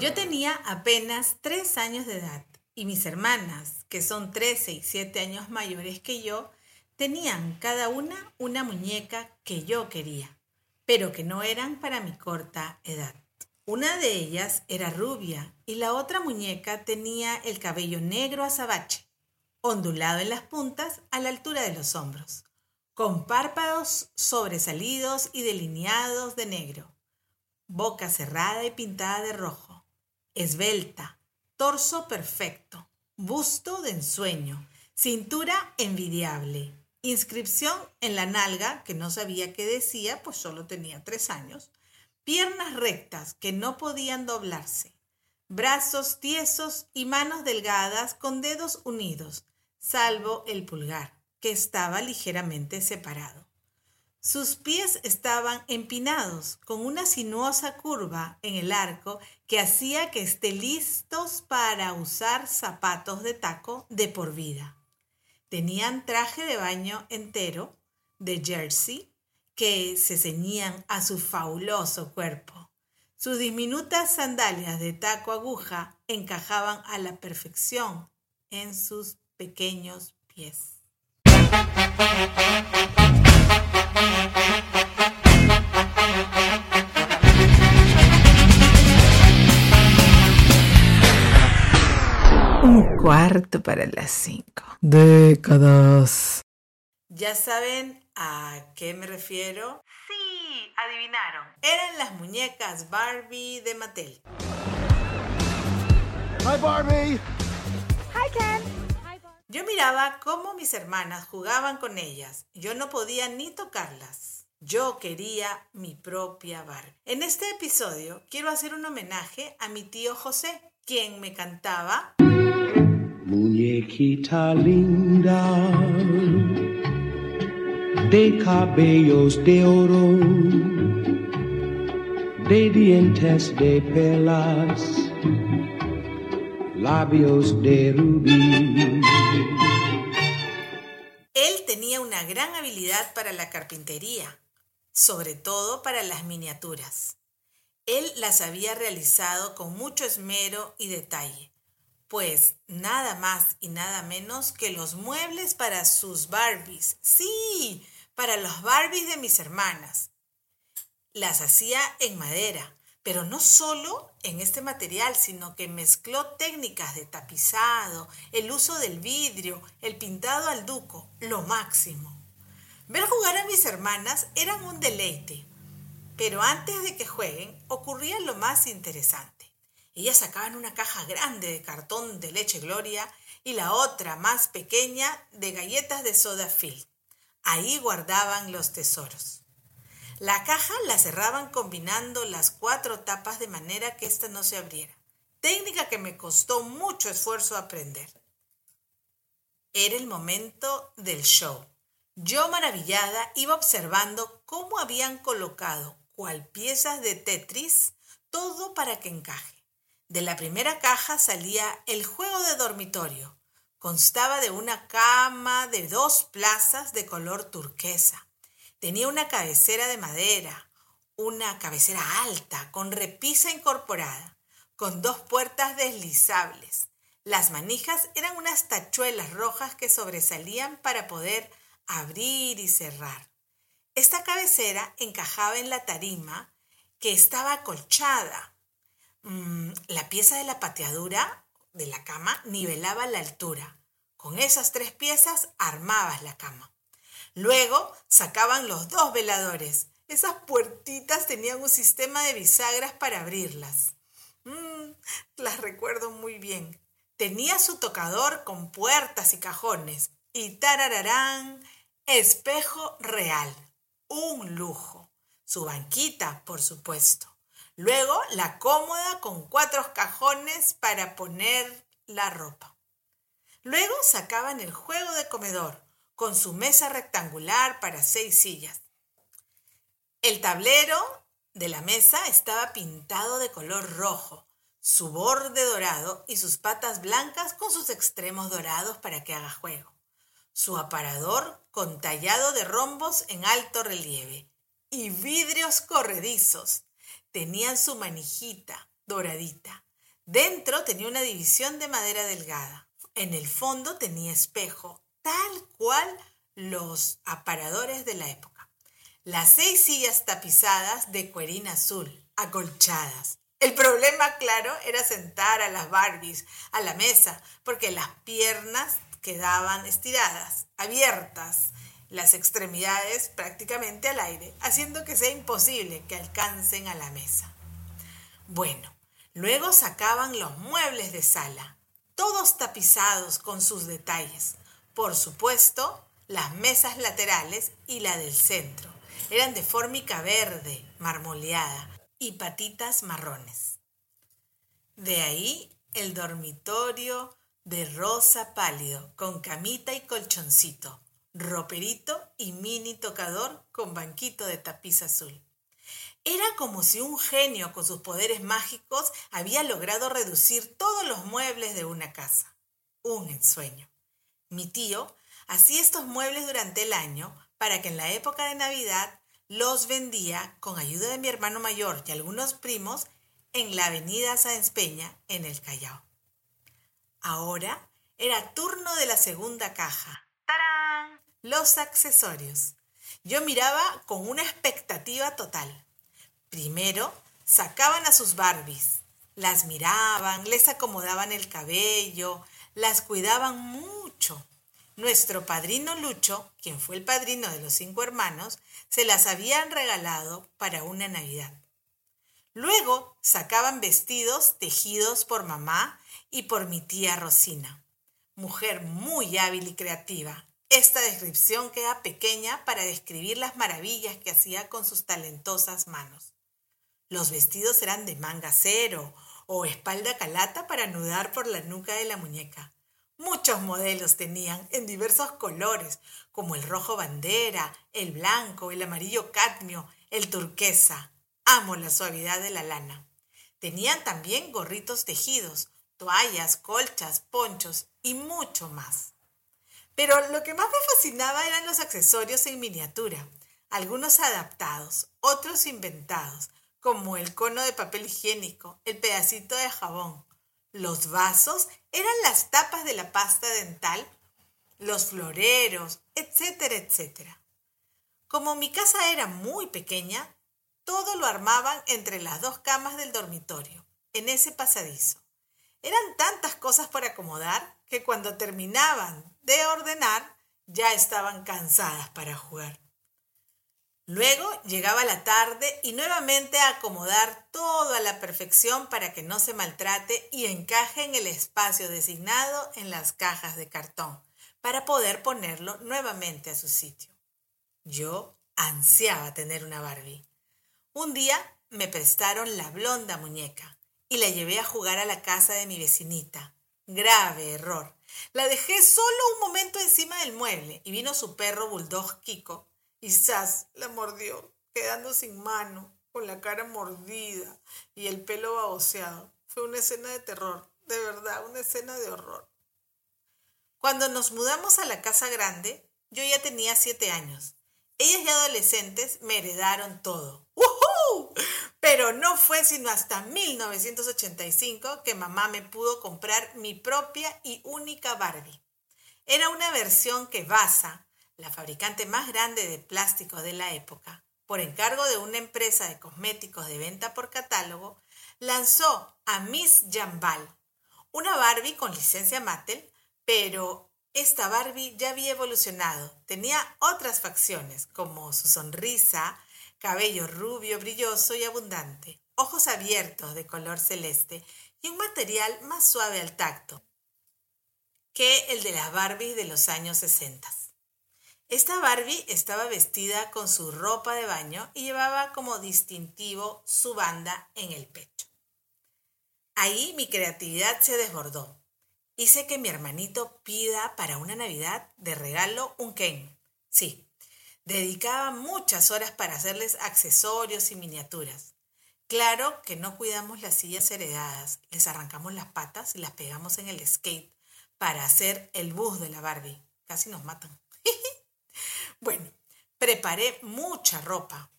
Yo tenía apenas tres años de edad y mis hermanas, que son 13 y 7 años mayores que yo, tenían cada una una muñeca que yo quería, pero que no eran para mi corta edad. Una de ellas era rubia y la otra muñeca tenía el cabello negro azabache, ondulado en las puntas a la altura de los hombros, con párpados sobresalidos y delineados de negro, boca cerrada y pintada de rojo, esbelta, torso perfecto, busto de ensueño, cintura envidiable, inscripción en la nalga, que no sabía qué decía, pues solo tenía tres años, piernas rectas que no podían doblarse, brazos tiesos y manos delgadas con dedos unidos, salvo el pulgar, que estaba ligeramente separado. Sus pies estaban empinados, con una sinuosa curva en el arco que hacía que esté listos para usar zapatos de taco de por vida. Tenían traje de baño entero, de jersey, que se ceñían a su fabuloso cuerpo. Sus diminutas sandalias de taco aguja encajaban a la perfección en sus pequeños pies. Cuarto para las cinco. Décadas. ¿Ya saben a qué me refiero? Sí, adivinaron. Eran las muñecas Barbie de Mattel. Hi Barbie. Hi Ken. Yo miraba cómo mis hermanas jugaban con ellas. Yo no podía ni tocarlas. Yo quería mi propia Barbie. En este episodio quiero hacer un homenaje a mi tío José, quien me cantaba Muñequita linda, de cabellos de oro, de dientes de perlas, labios de rubí. Él tenía una gran habilidad para la carpintería, sobre todo para las miniaturas. Él las había realizado con mucho esmero y detalle pues nada más y nada menos que los muebles para sus Barbies. Sí, para los Barbies de mis hermanas. Las hacía en madera, pero no solo en este material, sino que mezcló técnicas de tapizado, el uso del vidrio, el pintado al duco, lo máximo. Ver jugar a mis hermanas era un deleite, pero antes de que jueguen ocurría lo más interesante. Ellas sacaban una caja grande de cartón de leche Gloria y la otra más pequeña de galletas de soda Phil. Ahí guardaban los tesoros. La caja la cerraban combinando las cuatro tapas de manera que ésta no se abriera, técnica que me costó mucho esfuerzo aprender. Era el momento del show. Yo maravillada iba observando cómo habían colocado, cual piezas de Tetris, todo para que encaje. De la primera caja salía el juego de dormitorio. Constaba de una cama de dos plazas de color turquesa. Tenía una cabecera de madera, una cabecera alta, con repisa incorporada, con dos puertas deslizables. Las manijas eran unas tachuelas rojas que sobresalían para poder abrir y cerrar. Esta cabecera encajaba en la tarima, que estaba acolchada, Mm, la pieza de la pateadura de la cama nivelaba la altura. Con esas tres piezas armabas la cama. Luego sacaban los dos veladores. Esas puertitas tenían un sistema de bisagras para abrirlas. Mm, las recuerdo muy bien. Tenía su tocador con puertas y cajones. Y tarararán, espejo real. Un lujo. Su banquita, por supuesto. Luego la cómoda con cuatro cajones para poner la ropa. Luego sacaban el juego de comedor con su mesa rectangular para seis sillas. El tablero de la mesa estaba pintado de color rojo, su borde dorado y sus patas blancas con sus extremos dorados para que haga juego. Su aparador con tallado de rombos en alto relieve y vidrios corredizos tenían su manijita doradita, Dentro tenía una división de madera delgada. En el fondo tenía espejo, tal cual los aparadores de la época. Las seis sillas tapizadas de cuerín azul, acolchadas. El problema, claro, era sentar a las Barbies a la mesa, porque las piernas quedaban estiradas, abiertas, las extremidades prácticamente al aire, haciendo que sea imposible que alcancen a la mesa. Bueno, luego sacaban los muebles de sala, todos tapizados con sus detalles. Por supuesto, las mesas laterales y la del centro. Eran de fórmica verde, marmoleada, y patitas marrones. De ahí el dormitorio de rosa pálido, con camita y colchoncito, roperito y mini tocador con banquito de tapiz azul. Era como si un genio con sus poderes mágicos había logrado reducir todos los muebles de una casa. Un ensueño. Mi tío hacía estos muebles durante el año para que en la época de Navidad los vendía con ayuda de mi hermano mayor y algunos primos en la avenida Sáenz Peña en el Callao. Ahora era turno de la segunda caja. Los accesorios. Yo miraba con una expectativa total. Primero sacaban a sus Barbies, las miraban, les acomodaban el cabello, las cuidaban mucho. Nuestro padrino Lucho, quien fue el padrino de los cinco hermanos, se las habían regalado para una Navidad. Luego sacaban vestidos tejidos por mamá y por mi tía Rosina, mujer muy hábil y creativa. Esta descripción queda pequeña para describir las maravillas que hacía con sus talentosas manos. Los vestidos eran de manga cero o espalda calata para anudar por la nuca de la muñeca. Muchos modelos tenían en diversos colores, como el rojo bandera, el blanco, el amarillo cadmio, el turquesa. Amo la suavidad de la lana. Tenían también gorritos tejidos, toallas, colchas, ponchos y mucho más. Pero lo que más me fascinaba eran los accesorios en miniatura, algunos adaptados, otros inventados, como el cono de papel higiénico, el pedacito de jabón. Los vasos eran las tapas de la pasta dental, los floreros, etcétera, etcétera. Como mi casa era muy pequeña, todo lo armaban entre las dos camas del dormitorio, en ese pasadizo. Eran tantas cosas para acomodar que cuando terminaban de ordenar ya estaban cansadas para jugar. Luego llegaba la tarde y nuevamente a acomodar todo a la perfección para que no se maltrate y encaje en el espacio designado en las cajas de cartón, para poder ponerlo nuevamente a su sitio. Yo ansiaba tener una Barbie. Un día me prestaron la blonda muñeca y la llevé a jugar a la casa de mi vecinita. Grave error. La dejé solo un momento encima del mueble y vino su perro bulldog Kiko y Sass la mordió, quedando sin mano, con la cara mordida y el pelo baboseado. Fue una escena de terror, de verdad, una escena de horror. Cuando nos mudamos a la casa grande, yo ya tenía siete años. Ellas y adolescentes me heredaron todo. ¡Woohoo! Pero no fue sino hasta 1985 que mamá me pudo comprar mi propia y única Barbie. Era una versión que basa la fabricante más grande de plástico de la época, por encargo de una empresa de cosméticos de venta por catálogo, lanzó a Miss Jambal, una Barbie con licencia Mattel, pero esta Barbie ya había evolucionado. Tenía otras facciones, como su sonrisa, cabello rubio, brilloso y abundante, ojos abiertos de color celeste y un material más suave al tacto que el de las Barbies de los años 60. Esta Barbie estaba vestida con su ropa de baño y llevaba como distintivo su banda en el pecho. Ahí mi creatividad se desbordó. Hice que mi hermanito pida para una Navidad de regalo un Ken. Sí, dedicaba muchas horas para hacerles accesorios y miniaturas. Claro que no cuidamos las sillas heredadas, les arrancamos las patas y las pegamos en el skate para hacer el bus de la Barbie. Casi nos matan. Bueno, preparé mucha ropa.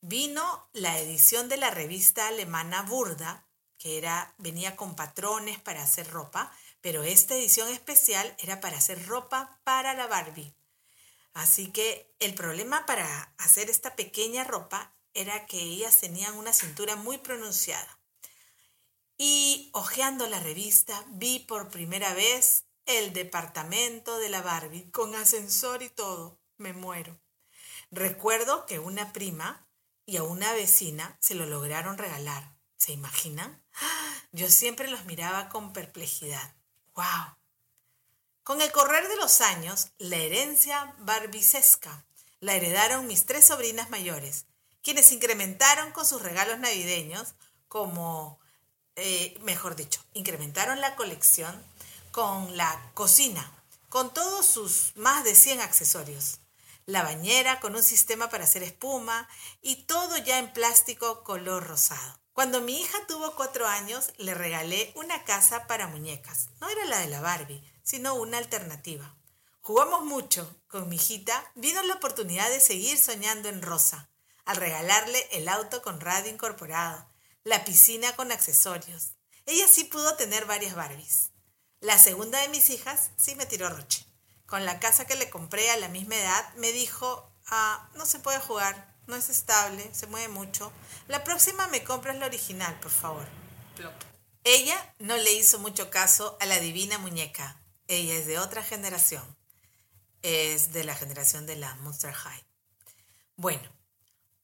Vino la edición de la revista alemana Burda que era, venía con patrones para hacer ropa, pero esta edición especial era para hacer ropa para la Barbie. Así que el problema para hacer esta pequeña ropa era que ellas tenían una cintura muy pronunciada. Y hojeando la revista vi por primera vez el departamento de la Barbie con ascensor y todo. Me muero. Recuerdo que una prima y a una vecina se lo lograron regalar. ¿Se imaginan? Yo siempre los miraba con perplejidad. ¡Wow! Con el correr de los años, la herencia barbicesca la heredaron mis tres sobrinas mayores, quienes incrementaron con sus regalos navideños como, eh, mejor dicho, incrementaron la colección con la cocina, con todos sus más de 100 accesorios. La bañera con un sistema para hacer espuma y todo ya en plástico color rosado. Cuando mi hija tuvo cuatro años, le regalé una casa para muñecas. No era la de la Barbie, sino una alternativa. Jugamos mucho. Con mi hijita vino la oportunidad de seguir soñando en rosa, al regalarle el auto con radio incorporado, la piscina con accesorios. Ella sí pudo tener varias Barbies. La segunda de mis hijas sí me tiró roche. Con la casa que le compré a la misma edad, me dijo, ah, no se puede jugar, no es estable, se mueve mucho. La próxima me compras la original, por favor. Ella no le hizo mucho caso a la divina muñeca. Ella es de otra generación. Es de la generación de la Monster High. Bueno,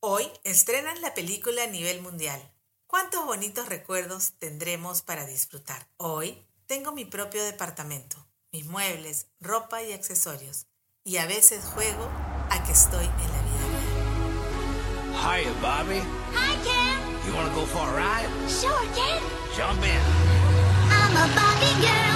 hoy estrenan la película a nivel mundial. ¿Cuántos bonitos recuerdos tendremos para disfrutar? Hoy tengo mi propio departamento, mis muebles, ropa y accesorios. Y a veces juego a que estoy en la vida real. Hiya, Bobby. Hi, Ken. You want to go for a ride? Sure, Ken. Jump in. I'm a Barbie girl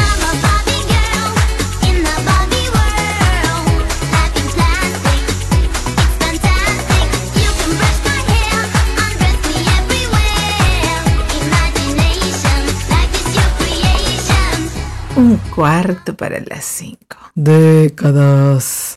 Cuarto para las cinco. Décadas.